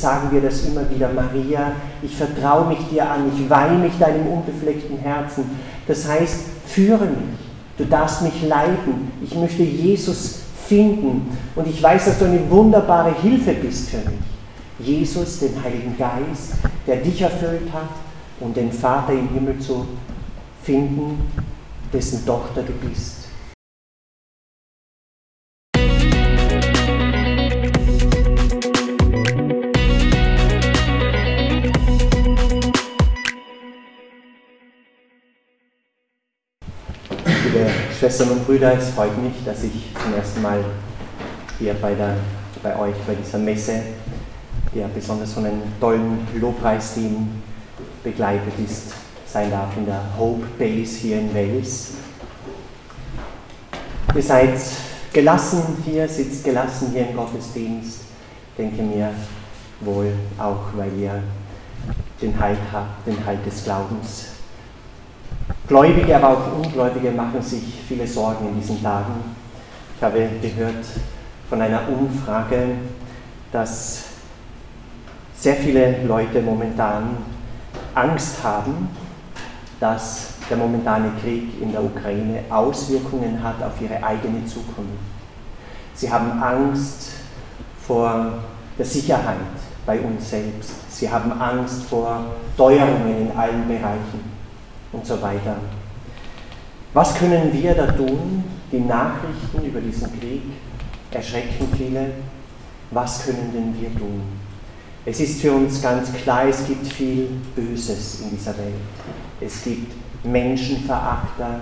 sagen wir das immer wieder, Maria, ich vertraue mich dir an, ich weihe mich deinem unbefleckten Herzen. Das heißt, führe mich, du darfst mich leiten, ich möchte Jesus finden und ich weiß, dass du eine wunderbare Hilfe bist für mich. Jesus, den Heiligen Geist, der dich erfüllt hat, um den Vater im Himmel zu finden, dessen Tochter du bist. Schwestern und Brüder, es freut mich, dass ich zum ersten Mal hier bei, der, bei euch bei dieser Messe, die ja besonders von einem tollen Lobpreisteam begleitet ist, sein darf in der Hope Base hier in Wales. Ihr seid gelassen hier, sitzt gelassen hier im Gottesdienst, denke mir wohl auch, weil ihr den Halt habt, den Halt des Glaubens. Gläubige, aber auch Ungläubige machen sich viele Sorgen in diesen Tagen. Ich habe gehört von einer Umfrage, dass sehr viele Leute momentan Angst haben, dass der momentane Krieg in der Ukraine Auswirkungen hat auf ihre eigene Zukunft. Sie haben Angst vor der Sicherheit bei uns selbst. Sie haben Angst vor Teuerungen in allen Bereichen und so weiter. Was können wir da tun? Die Nachrichten über diesen Krieg erschrecken viele. Was können denn wir tun? Es ist für uns ganz klar, es gibt viel Böses in dieser Welt. Es gibt Menschenverachter,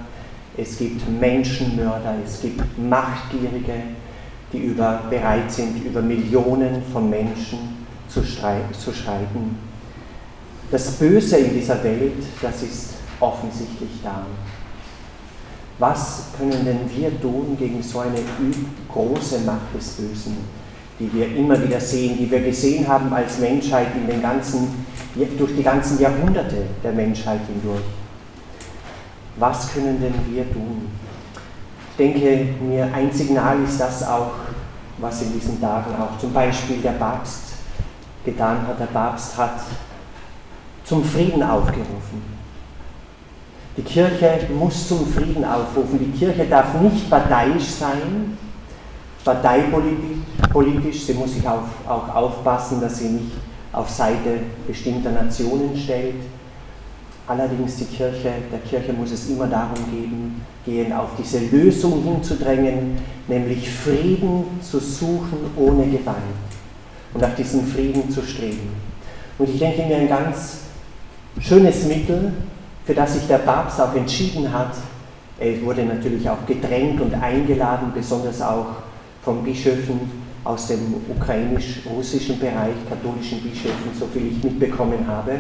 es gibt Menschenmörder, es gibt Machtgierige, die über, bereit sind, über Millionen von Menschen zu, zu streiten. Das Böse in dieser Welt, das ist offensichtlich da. Was können denn wir tun gegen so eine große Macht des Bösen, die wir immer wieder sehen, die wir gesehen haben als Menschheit in den ganzen, durch die ganzen Jahrhunderte der Menschheit hindurch? Was können denn wir tun? Ich denke mir, ein Signal ist das auch, was in diesen Tagen auch zum Beispiel der Papst getan hat. Der Papst hat zum Frieden aufgerufen. Die Kirche muss zum Frieden aufrufen. Die Kirche darf nicht parteiisch sein, parteipolitisch. Sie muss sich auch, auch aufpassen, dass sie nicht auf Seite bestimmter Nationen stellt. Allerdings die Kirche, der Kirche muss es immer darum geben, gehen, auf diese Lösung hinzudrängen, nämlich Frieden zu suchen ohne Gewalt und nach diesem Frieden zu streben. Und ich denke mir, ein ganz schönes Mittel, für das sich der Papst auch entschieden hat. Er wurde natürlich auch gedrängt und eingeladen, besonders auch von Bischöfen aus dem ukrainisch-russischen Bereich, katholischen Bischöfen, so viel ich mitbekommen habe.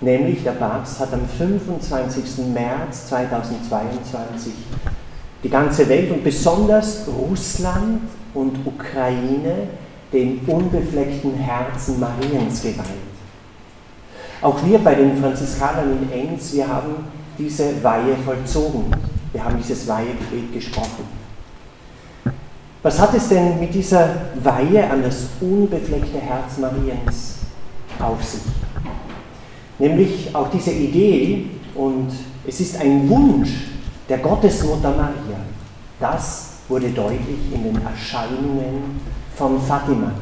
Nämlich der Papst hat am 25. März 2022 die ganze Welt und besonders Russland und Ukraine den unbefleckten Herzen Mariens geweiht. Auch wir bei den Franziskanern in Enns, wir haben diese Weihe vollzogen. Wir haben dieses Weihegebet gesprochen. Was hat es denn mit dieser Weihe an das unbefleckte Herz Mariens auf sich? Nämlich auch diese Idee, und es ist ein Wunsch der Gottesmutter Maria, das wurde deutlich in den Erscheinungen von Fatima.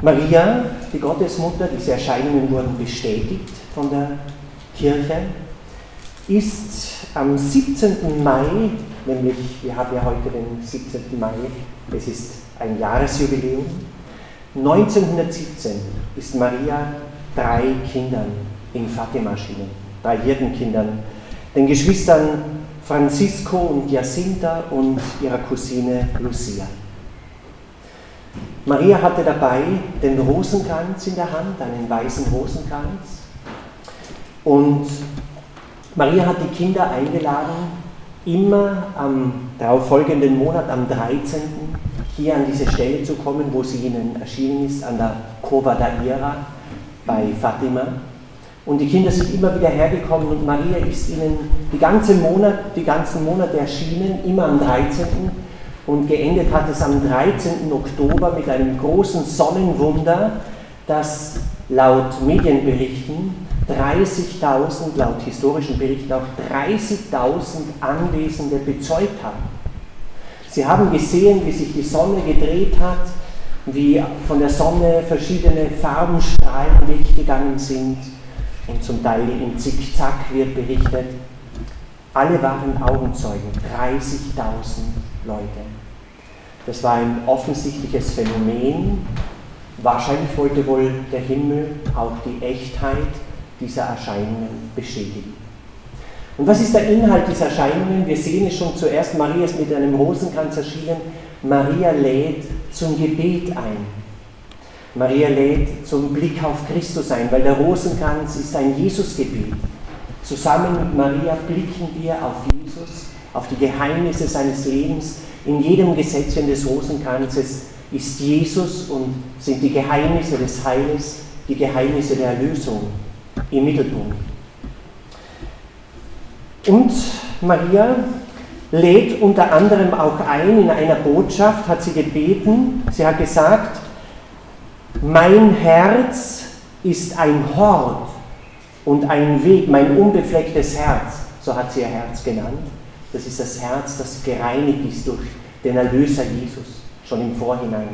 Maria, die Gottesmutter, diese Erscheinungen wurden bestätigt von der Kirche, ist am 17. Mai, nämlich wir haben ja heute den 17. Mai, es ist ein Jahresjubiläum, 1917 ist Maria drei Kindern in Fatima erschienen, drei Hirtenkindern, den Geschwistern Francisco und Jacinta und ihrer Cousine Lucia. Maria hatte dabei den Rosenkranz in der Hand, einen weißen Rosenkranz. Und Maria hat die Kinder eingeladen, immer am darauffolgenden Monat, am 13. hier an diese Stelle zu kommen, wo sie ihnen erschienen ist, an der Cova da Ira bei Fatima. Und die Kinder sind immer wieder hergekommen und Maria ist ihnen die, ganze Monat, die ganzen Monate erschienen, immer am 13 Und geendet hat es am 13. Oktober mit einem großen Sonnenwunder, das laut Medienberichten 30.000, laut historischen Berichten auch 30.000 Anwesende bezeugt haben. Sie haben gesehen, wie sich die Sonne gedreht hat, wie von der Sonne verschiedene Farbenstrahlen weggegangen sind und zum Teil im Zickzack wird berichtet. Alle waren Augenzeugen, 30.000 Leute. Das war ein offensichtliches Phänomen. Wahrscheinlich wollte wohl der Himmel auch die Echtheit dieser Erscheinungen bestätigen. Und was ist der Inhalt dieser Erscheinungen? Wir sehen es schon zuerst, Maria ist mit einem Rosenkranz erschienen. Maria lädt zum Gebet ein. Maria lädt zum Blick auf Christus ein, weil der Rosenkranz ist ein Jesusgebet. Zusammen mit Maria blicken wir auf Jesus, auf die Geheimnisse seines Lebens. In jedem Gesetzchen des Rosenkranzes ist Jesus und sind die Geheimnisse des Heiles, die Geheimnisse der Erlösung im Mittelpunkt. Und Maria lädt unter anderem auch ein, in einer Botschaft hat sie gebeten, sie hat gesagt, mein Herz ist ein Hort und ein Weg, mein unbeflecktes Herz, so hat sie ihr Herz genannt. Das ist das Herz, das gereinigt ist durch den Erlöser Jesus, schon im Vorhinein.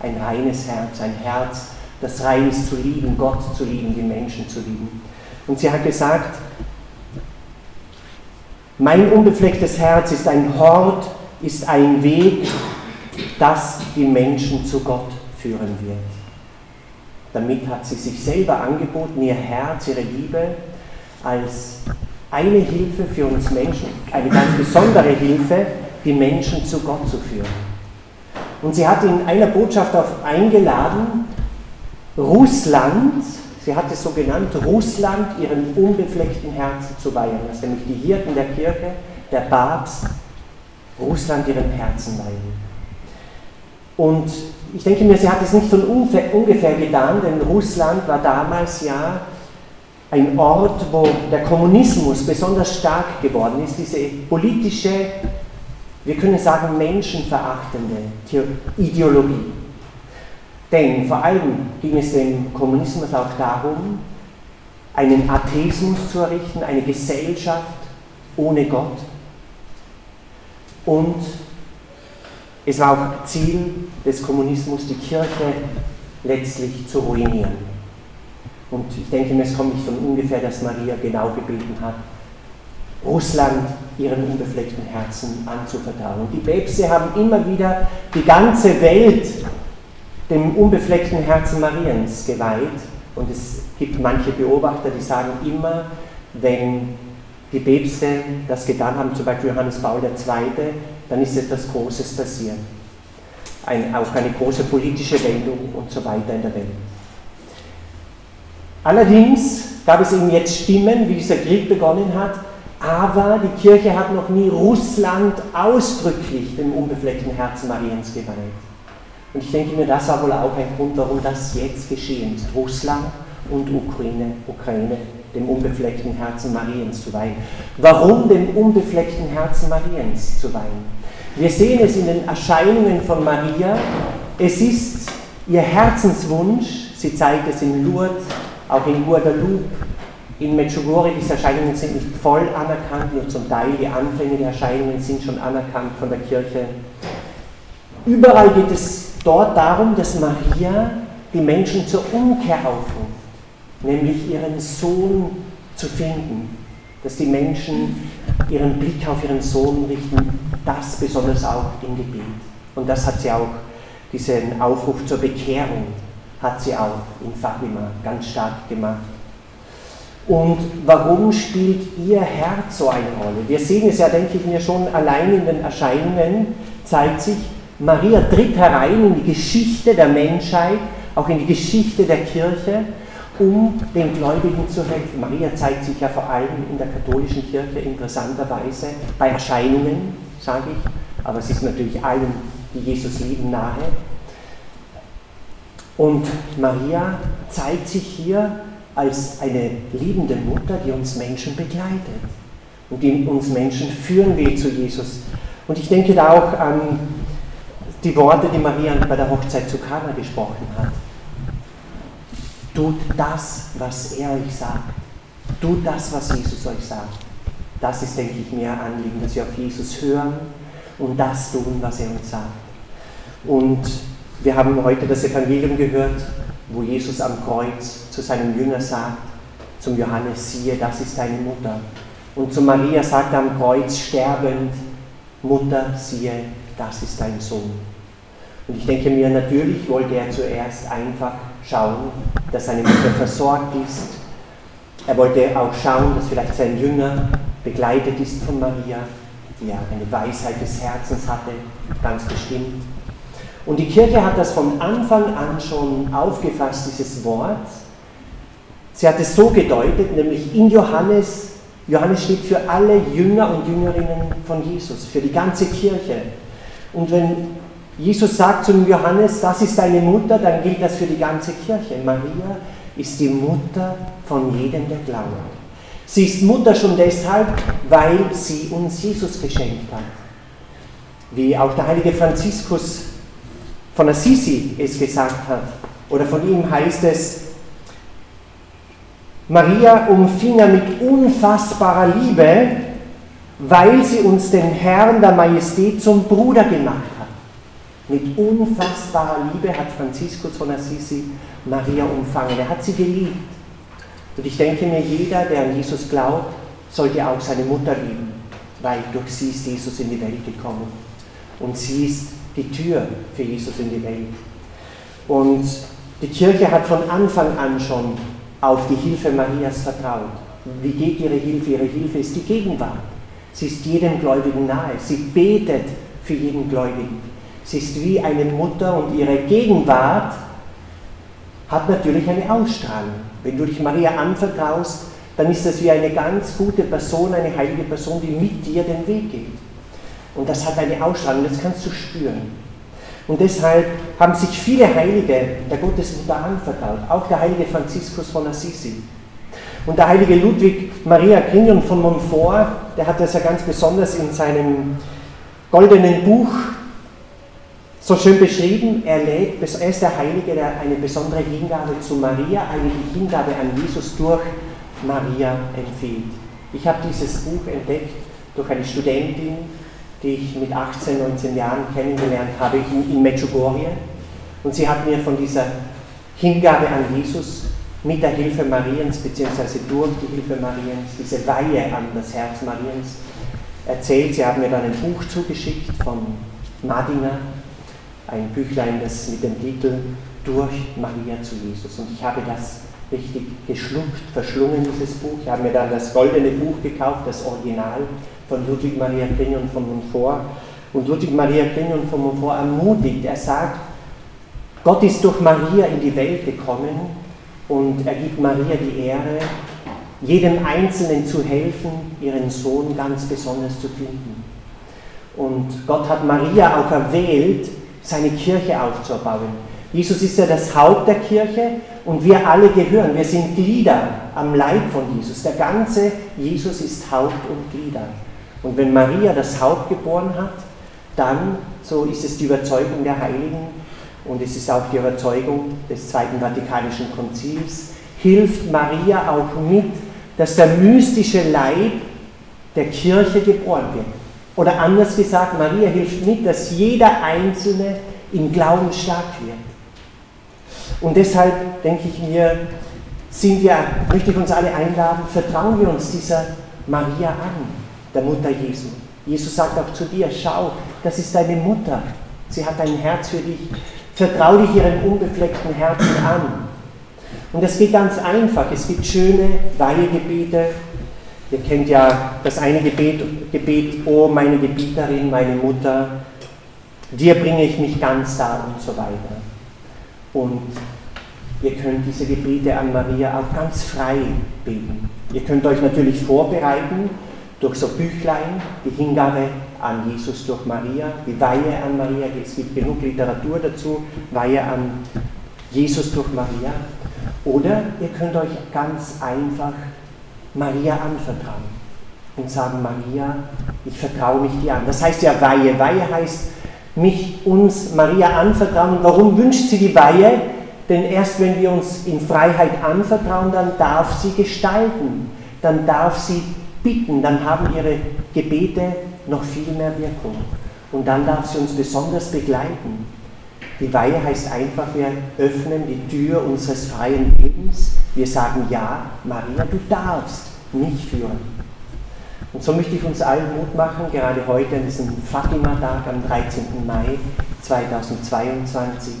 Ein reines Herz, ein Herz, das rein ist zu lieben, Gott zu lieben, die Menschen zu lieben. Und sie hat gesagt, mein unbeflecktes Herz ist ein Hort, ist ein Weg, das die Menschen zu Gott führen wird. Damit hat sie sich selber angeboten, ihr Herz, ihre Liebe als eine Hilfe für uns Menschen, eine ganz besondere Hilfe, die Menschen zu Gott zu führen. Und sie hat in einer Botschaft auf eingeladen, Russland Sie hat es so genannt, Russland ihren unbefleckten Herzen zu weihen, dass nämlich die Hirten der Kirche, der Papst, Russland ihren Herzen weihen. Und ich denke mir, sie hat es nicht von ungefähr getan, denn Russland war damals ja ein Ort, wo der Kommunismus besonders stark geworden ist, diese politische, wir können sagen, menschenverachtende Ideologie. Denn vor allem ging es dem Kommunismus auch darum, einen Atheismus zu errichten, eine Gesellschaft ohne Gott. Und es war auch Ziel des Kommunismus, die Kirche letztlich zu ruinieren. Und ich denke es kommt nicht von ungefähr, dass Maria genau gebeten hat, Russland ihren unbefleckten Herzen anzuvertrauen. Und die Päpste haben immer wieder die ganze Welt dem unbefleckten Herzen Mariens geweiht. Und es gibt manche Beobachter, die sagen immer, wenn die Päpste das getan haben, zum Beispiel Johannes Paul II., dann ist etwas Großes passiert. Ein, auch eine große politische Wendung und so weiter in der Welt. Allerdings gab es eben jetzt Stimmen, wie dieser Krieg begonnen hat, aber die Kirche hat noch nie Russland ausdrücklich dem unbefleckten Herzen Mariens geweiht. Und ich denke mir, das war wohl auch ein Grund, warum das jetzt geschehen ist. Russland und Ukraine, Ukraine dem unbefleckten Herzen Mariens zu weihen. Warum dem unbefleckten Herzen Mariens zu weihen? Wir sehen es in den Erscheinungen von Maria. Es ist ihr Herzenswunsch, sie zeigt es in Lourdes, auch in Guadalupe, in Medjugorje, diese Erscheinungen sind nicht voll anerkannt, nur zum Teil die Anfänge der Erscheinungen sind schon anerkannt von der Kirche. Überall geht es dort darum, dass Maria die Menschen zur Umkehr aufruft, nämlich ihren Sohn zu finden, dass die Menschen ihren Blick auf ihren Sohn richten, das besonders auch im Gebet. Und das hat sie auch, diesen Aufruf zur Bekehrung, hat sie auch in Fatima ganz stark gemacht. Und warum spielt ihr Herz so eine Rolle? Wir sehen es ja, denke ich mir, schon allein in den Erscheinungen zeigt sich, Maria tritt herein in die Geschichte der Menschheit, auch in die Geschichte der Kirche, um den Gläubigen zu helfen. Maria zeigt sich ja vor allem in der katholischen Kirche interessanterweise bei Erscheinungen, sage ich, aber sie ist natürlich allen, die Jesus lieben, nahe. Und Maria zeigt sich hier als eine liebende Mutter, die uns Menschen begleitet und die uns Menschen führen will zu Jesus. Und ich denke da auch an die Worte, die Maria bei der Hochzeit zu Kana gesprochen hat. Tut das, was er euch sagt. Tut das, was Jesus euch sagt. Das ist, denke ich, mehr Anliegen, dass wir auf Jesus hören und das tun, was er uns sagt. Und wir haben heute das Evangelium gehört, wo Jesus am Kreuz zu seinem Jünger sagt, zum Johannes, siehe, das ist deine Mutter. Und zu Maria sagt er am Kreuz sterbend, Mutter, siehe, das ist dein Sohn. Und ich denke mir, natürlich wollte er zuerst einfach schauen, dass seine Mutter versorgt ist. Er wollte auch schauen, dass vielleicht sein Jünger begleitet ist von Maria, die ja eine Weisheit des Herzens hatte, ganz bestimmt. Und die Kirche hat das von Anfang an schon aufgefasst, dieses Wort. Sie hat es so gedeutet, nämlich in Johannes, Johannes steht für alle Jünger und Jüngerinnen von Jesus, für die ganze Kirche. Und wenn Jesus sagt zum Johannes, das ist deine Mutter, dann gilt das für die ganze Kirche. Maria ist die Mutter von jedem, der glaubt. Sie ist Mutter schon deshalb, weil sie uns Jesus geschenkt hat. Wie auch der heilige Franziskus von Assisi es gesagt hat. Oder von ihm heißt es, Maria umfing er mit unfassbarer Liebe, weil sie uns den Herrn der Majestät zum Bruder gemacht hat. Mit unfassbarer Liebe hat Franziskus von Assisi Maria umfangen. Er hat sie geliebt. Und ich denke mir, jeder, der an Jesus glaubt, sollte auch seine Mutter lieben, weil durch sie ist Jesus in die Welt gekommen. Und sie ist die Tür für Jesus in die Welt. Und die Kirche hat von Anfang an schon auf die Hilfe Marias vertraut. Wie geht ihre Hilfe? Ihre Hilfe ist die Gegenwart. Sie ist jedem Gläubigen nahe. Sie betet für jeden Gläubigen. Sie ist wie eine Mutter und ihre Gegenwart hat natürlich eine Ausstrahlung. Wenn du dich Maria anvertraust, dann ist das wie eine ganz gute Person, eine heilige Person, die mit dir den Weg geht. Und das hat eine Ausstrahlung, das kannst du spüren. Und deshalb haben sich viele Heilige der Gottesmutter anvertraut, auch der heilige Franziskus von Assisi. Und der heilige Ludwig Maria Grignon von Montfort, der hat das ja ganz besonders in seinem goldenen Buch so schön beschrieben, er, lädt, er ist der Heilige, der eine besondere Hingabe zu Maria, eine Hingabe an Jesus durch Maria empfiehlt. Ich habe dieses Buch entdeckt durch eine Studentin, die ich mit 18, 19 Jahren kennengelernt habe in, in Medjugorje. Und sie hat mir von dieser Hingabe an Jesus mit der Hilfe Mariens, beziehungsweise durch die Hilfe Mariens, diese Weihe an das Herz Mariens erzählt. Sie haben mir dann ein Buch zugeschickt von Madinger, ein Büchlein, das mit dem Titel Durch Maria zu Jesus. Und ich habe das richtig geschluckt, verschlungen, dieses Buch. Ich habe mir dann das goldene Buch gekauft, das Original von Ludwig Maria Grignon von Montfort. Und Ludwig Maria Grignon von Montfort ermutigt, er sagt, Gott ist durch Maria in die Welt gekommen und er gibt Maria die Ehre, jedem Einzelnen zu helfen, ihren Sohn ganz besonders zu finden. Und Gott hat Maria auch erwählt, seine Kirche aufzubauen. Jesus ist ja das Haupt der Kirche und wir alle gehören. Wir sind Glieder am Leib von Jesus. Der ganze Jesus ist Haupt und Glieder. Und wenn Maria das Haupt geboren hat, dann, so ist es die Überzeugung der Heiligen und es ist auch die Überzeugung des Zweiten Vatikanischen Konzils, hilft Maria auch mit, dass der mystische Leib der Kirche geboren wird. Oder anders gesagt, Maria hilft mit, dass jeder Einzelne im Glauben stark wird. Und deshalb denke ich mir, sind wir, möchte ich uns alle einladen, vertrauen wir uns dieser Maria an, der Mutter Jesu. Jesus sagt auch zu dir, schau, das ist deine Mutter. Sie hat ein Herz für dich. Vertrau dich ihrem unbefleckten Herzen an. Und es geht ganz einfach. Es gibt schöne Weihegebete, Ihr kennt ja das eine Gebet, Gebet, oh meine Gebieterin, meine Mutter, dir bringe ich mich ganz dar und so weiter. Und ihr könnt diese Gebete an Maria auch ganz frei beten. Ihr könnt euch natürlich vorbereiten durch so Büchlein, die Hingabe an Jesus durch Maria, die Weihe an Maria, es gibt genug Literatur dazu, Weihe an Jesus durch Maria. Oder ihr könnt euch ganz einfach Maria anvertrauen und sagen, Maria, ich vertraue mich dir an. Das heißt ja Weihe. Weihe heißt, mich uns Maria anvertrauen. Warum wünscht sie die Weihe? Denn erst wenn wir uns in Freiheit anvertrauen, dann darf sie gestalten, dann darf sie bitten, dann haben ihre Gebete noch viel mehr Wirkung. Und dann darf sie uns besonders begleiten. Die Weihe heißt einfach, wir öffnen die Tür unseres freien Lebens. Wir sagen, ja, Maria, du darfst mich führen. Und so möchte ich uns allen Mut machen, gerade heute an diesem Fatima-Tag am 13. Mai 2022,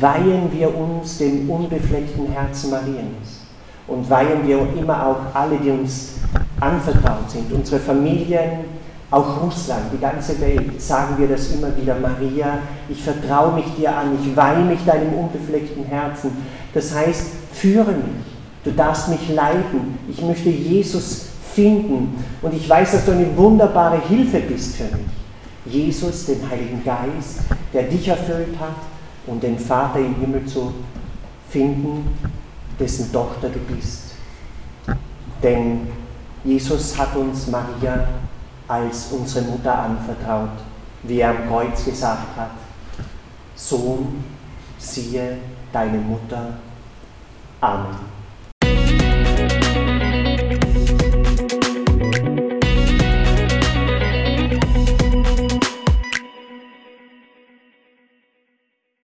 weihen wir uns dem unbefleckten Herzen Mariens und weihen wir immer auch alle, die uns anvertraut sind, unsere Familien, auch Russland, die ganze Welt, sagen wir das immer wieder, Maria, ich vertraue mich dir an, ich weihe mich deinem unbefleckten Herzen. Das heißt, führe mich, du darfst mich leiten, ich möchte Jesus finden und ich weiß, dass du eine wunderbare Hilfe bist für mich. Jesus, den Heiligen Geist, der dich erfüllt hat, um den Vater im Himmel zu finden, dessen Tochter du bist. Denn Jesus hat uns Maria als unsere Mutter anvertraut, wie er am Kreuz gesagt hat, Sohn, siehe deine Mutter. Amen.